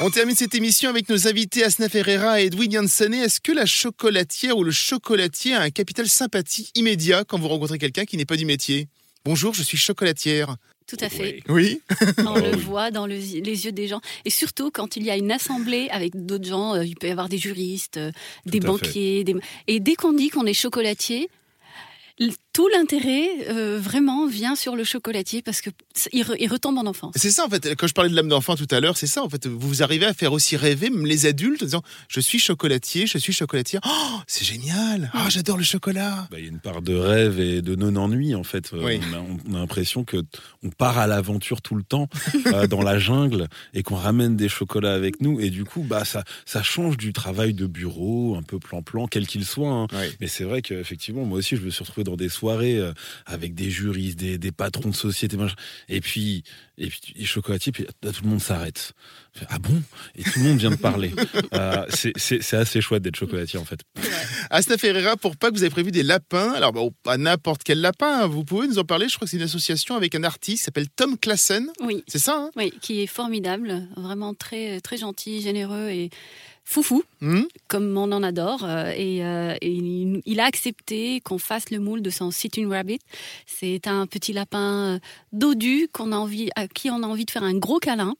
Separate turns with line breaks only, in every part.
On termine cette émission avec nos invités Asna Ferreira et Edwin Jansané. Est-ce que la chocolatière ou le chocolatier a un capital sympathie immédiat quand vous rencontrez quelqu'un qui n'est pas du métier? Bonjour, je suis chocolatière.
Tout à fait.
Oui.
On le voit dans le- les yeux des gens. Et surtout, quand il y a une assemblée avec d'autres gens, euh, il peut y avoir des juristes, euh, des banquiers. Des... Et dès qu'on dit qu'on est chocolatier, tout l'intérêt euh, vraiment vient sur le chocolatier parce que il, re- il retombe en enfance.
C'est ça en fait, quand je parlais de l'âme d'enfant tout à l'heure, c'est ça en fait, vous arrivez à faire aussi rêver même les adultes en disant je suis chocolatier, je suis chocolatière. Oh, c'est génial. Ah, j'adore le chocolat.
Bah, Il y a une part de rêve et de non-ennui en fait. Euh,
Oui.
On, a, on a l'impression que on part à l'aventure tout le temps euh, dans la jungle et qu'on ramène des chocolats avec nous et du coup bah ça ça change du travail de bureau un peu plan-plan quel qu'il soit. hein.
Oui.
Mais c'est vrai qu'effectivement moi aussi je me suis retrouvé dans des soirées euh, avec des juristes, des, des patrons de société machin. et puis et puis les chocolatiers puis là, tout le monde s'arrête. Ah bon? Et tout le monde vient de parler. Euh, c'est- assez chouette d'être chocolatier en fait.
Asna Ferreira, pour Pâques, vous avez prévu des lapins. Alors, pas n'importe quel lapin, hein. vous pouvez nous en parler. Je crois que c'est une association avec un artiste qui s'appelle Tom Klassen.
Oui,
C'est ça, hein?
Oui, qui est formidable, vraiment très très gentil, généreux et foufou.
Hmm
comme on en adore. euh, et, euh, et il, a accepté qu'on fasse le moule de son Sitting Rabbit. C'est un petit lapin euh, dodu qu'on a envie, à qui on a envie de faire un gros câlin.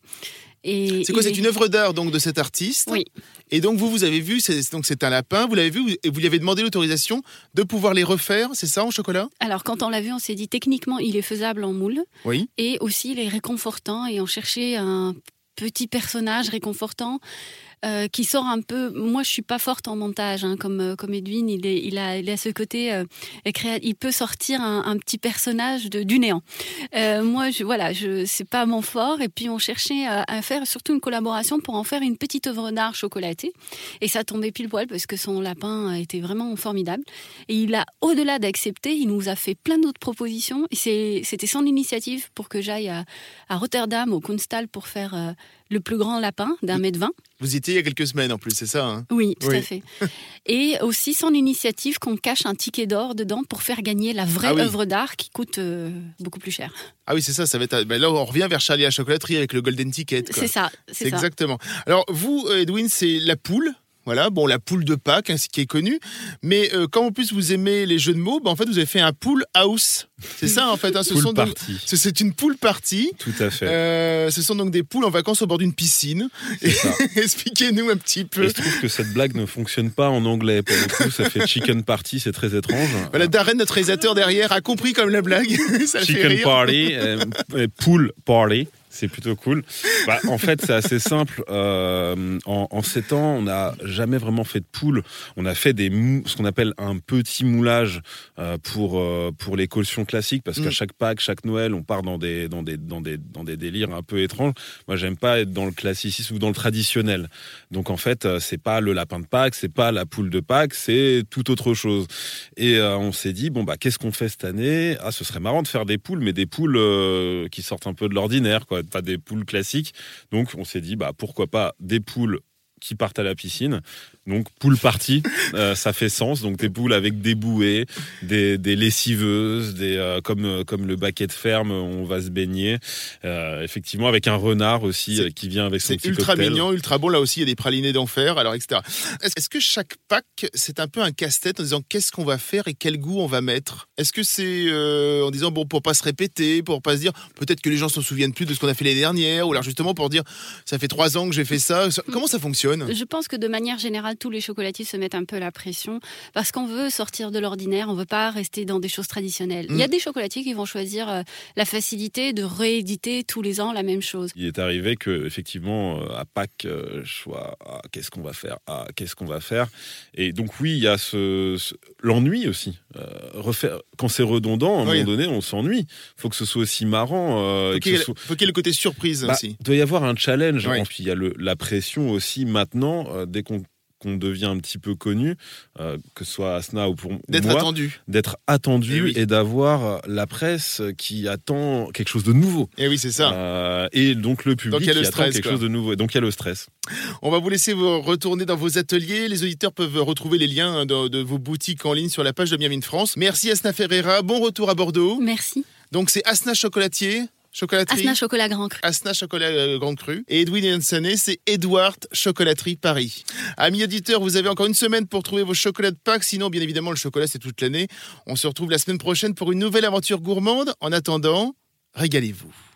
Et
C'est quoi C'est
est-
une œuvre d'art donc de cet artiste.
Oui.
Et donc vous, vous avez vu, c'est donc c'est un lapin. Vous l'avez vu et vous lui avez demandé l'autorisation de pouvoir les refaire. C'est ça en chocolat?
Alors quand on l'a vu, on s'est dit techniquement il est faisable en moule
Oui.
et aussi il est réconfortant et on cherchait un petit personnage réconfortant. Euh, qui sort un peu. Moi, je suis pas forte en montage, hein, comme euh, comme Edwin. Il est, il a, il a ce côté. euh, il peut sortir un, un petit personnage de, du néant. Euh, moi, je, voilà, je c'est pas mon fort. Et puis on cherchait à, à faire surtout une collaboration pour en faire une petite œuvre d'art chocolatée. Et ça tombait pile poil parce que son lapin été vraiment formidable. Et il a, au-delà d'accepter, il nous a fait plein d'autres propositions. Et c'est- c'était son initiative pour que j'aille à, à Rotterdam, au Kunsthal, pour faire euh, le plus grand lapin d'un mètre vingt.
Vous y étiez il y a quelques semaines en plus, c'est ça hein
Oui, tout
Oui.
à fait. Et aussi son initiative qu'on cache un ticket d'or dedans pour faire gagner la vraie
Ah oui.
œuvre d'art qui coûte euh, beaucoup plus cher.
Ah oui, c'est ça. Ça va être. ben là, on revient vers Charlie à la chocolaterie avec le golden ticket.
C'est ça,
C'est
c'est ça.
exactement. Alors vous, euh, Edwin, c'est la poule. Voilà, bon, la poule de Pâques, ainsi qui est connue. Mais euh, quand en plus vous aimez les jeux de mots, ben, en fait, vous avez fait un pool house. C'est ça, en fait. hein, ce sont donc- C'est une poule partie.
Tout à fait.
Euh, ce sont donc des poules en vacances au bord d'une piscine. Expliquez-nous un petit
Et
peu.
je trouve que cette blague ne fonctionne pas en anglais. Pour le coup, ça fait chicken party, c'est très étrange.
Voilà, Darren, notre réalisateur derrière, a compris comme la blague. ça le fait
chicken
rire.
party, euh, pool party. C'est plutôt cool. Bah, en fait, c'est assez simple. Euh, en, en sept ans, on n'a jamais vraiment fait de poule. On a fait des mou- ce qu'on appelle un petit moulage euh, pour euh, pour les cautions classiques, parce
Mm.
qu'à chaque Pâques, chaque Noël, on part dans des dans des dans des dans des délires un peu étranges. Moi, j'aime pas être dans le classicisme ou dans le traditionnel. Donc en fait, c'est pas le lapin de Pâques, c'est pas la poule de Pâques, c'est tout autre chose. Et on s'est dit bon bah qu'est-ce qu'on fait cette année? Ah, ce serait marrant de faire des poules, mais des poules qui sortent un peu de l'ordinaire, quoi, pas des poules classiques. Donc on s'est dit bah pourquoi pas des poules qui partent à la piscine. Donc poule party, euh, ça fait sens. Donc des poules avec des bouées, des, des lessiveuses, des euh, comme euh, comme le baquet de ferme, on va se baigner. Euh, effectivement avec un renard aussi qui vient avec son
C'est
petit
ultra
cocktail.
mignon, ultra bon. Là aussi, il y a des pralinés d'enfer, alors etc. Est-ce que chaque Pâques, c'est un peu un casse-tête en disant qu'est-ce qu'on va faire et quel goût on va mettre? Est-ce que c'est en disant bon pour pas se répéter, pour pas se dire peut-être que les gens se souviennent plus de ce qu'on a fait l'année dernière, ou alors justement pour dire ça fait trois ans que j'ai fait ça. Comment ça fonctionne?
Je pense que de manière générale, tous les chocolatiers se mettent un peu la pression parce qu'on veut sortir de l'ordinaire, on veut pas rester dans des choses traditionnelles. Il y a
Mm.
des chocolatiers qui vont choisir euh, la facilité de rééditer tous les ans la même chose.
Il est arrivé que effectivement euh, à Pâques, euh, je sois ah, qu'est-ce qu'on va faire? Ah, qu'est-ce qu'on va faire? Et donc oui, il y a ce, ce- l'ennui aussi. Euh, refaire quand c'est redondant, à un
Oui.
moment donné, on s'ennuie. Faut que ce soit aussi marrant. euh,
Faut qu'il y, ait-
soit-
le côté surprise
Bah,
aussi.
il doit y avoir un challenge.
Oui.
Et puis il y a le, la pression aussi maintenant, euh, dès qu'on qu'on devient un petit peu connu, euh, que ce soit Asna ou pour
D'être
moi,
attendu.
d'être attendu
Eh oui.
et d'avoir la presse qui attend quelque chose de nouveau.
Et oui, c'est ça.
Euh, et donc le public
Donc, il y a
qui attend quelque
quoi.
chose de nouveau. Et donc il y a le stress.
On va vous laisser vous retourner dans vos ateliers. Les auditeurs peuvent retrouver les liens de, de vos boutiques en ligne sur la page de Miami France. Merci Asna Ferreira. Bon retour à Bordeaux.
Merci.
Donc c'est Asna Chocolatier. Chocolaterie.
Asna Chocolat Grand Cru.
Asna Chocolat euh, Grand Cru. Et Edwin et Hansané, c'est Edward Chocolaterie Paris. Amis auditeurs, vous avez encore une semaine pour trouver vos chocolats de Pâques. Sinon, bien évidemment, le chocolat, c'est toute l'année. On se retrouve la semaine prochaine pour une nouvelle aventure gourmande. En attendant, régalez-vous.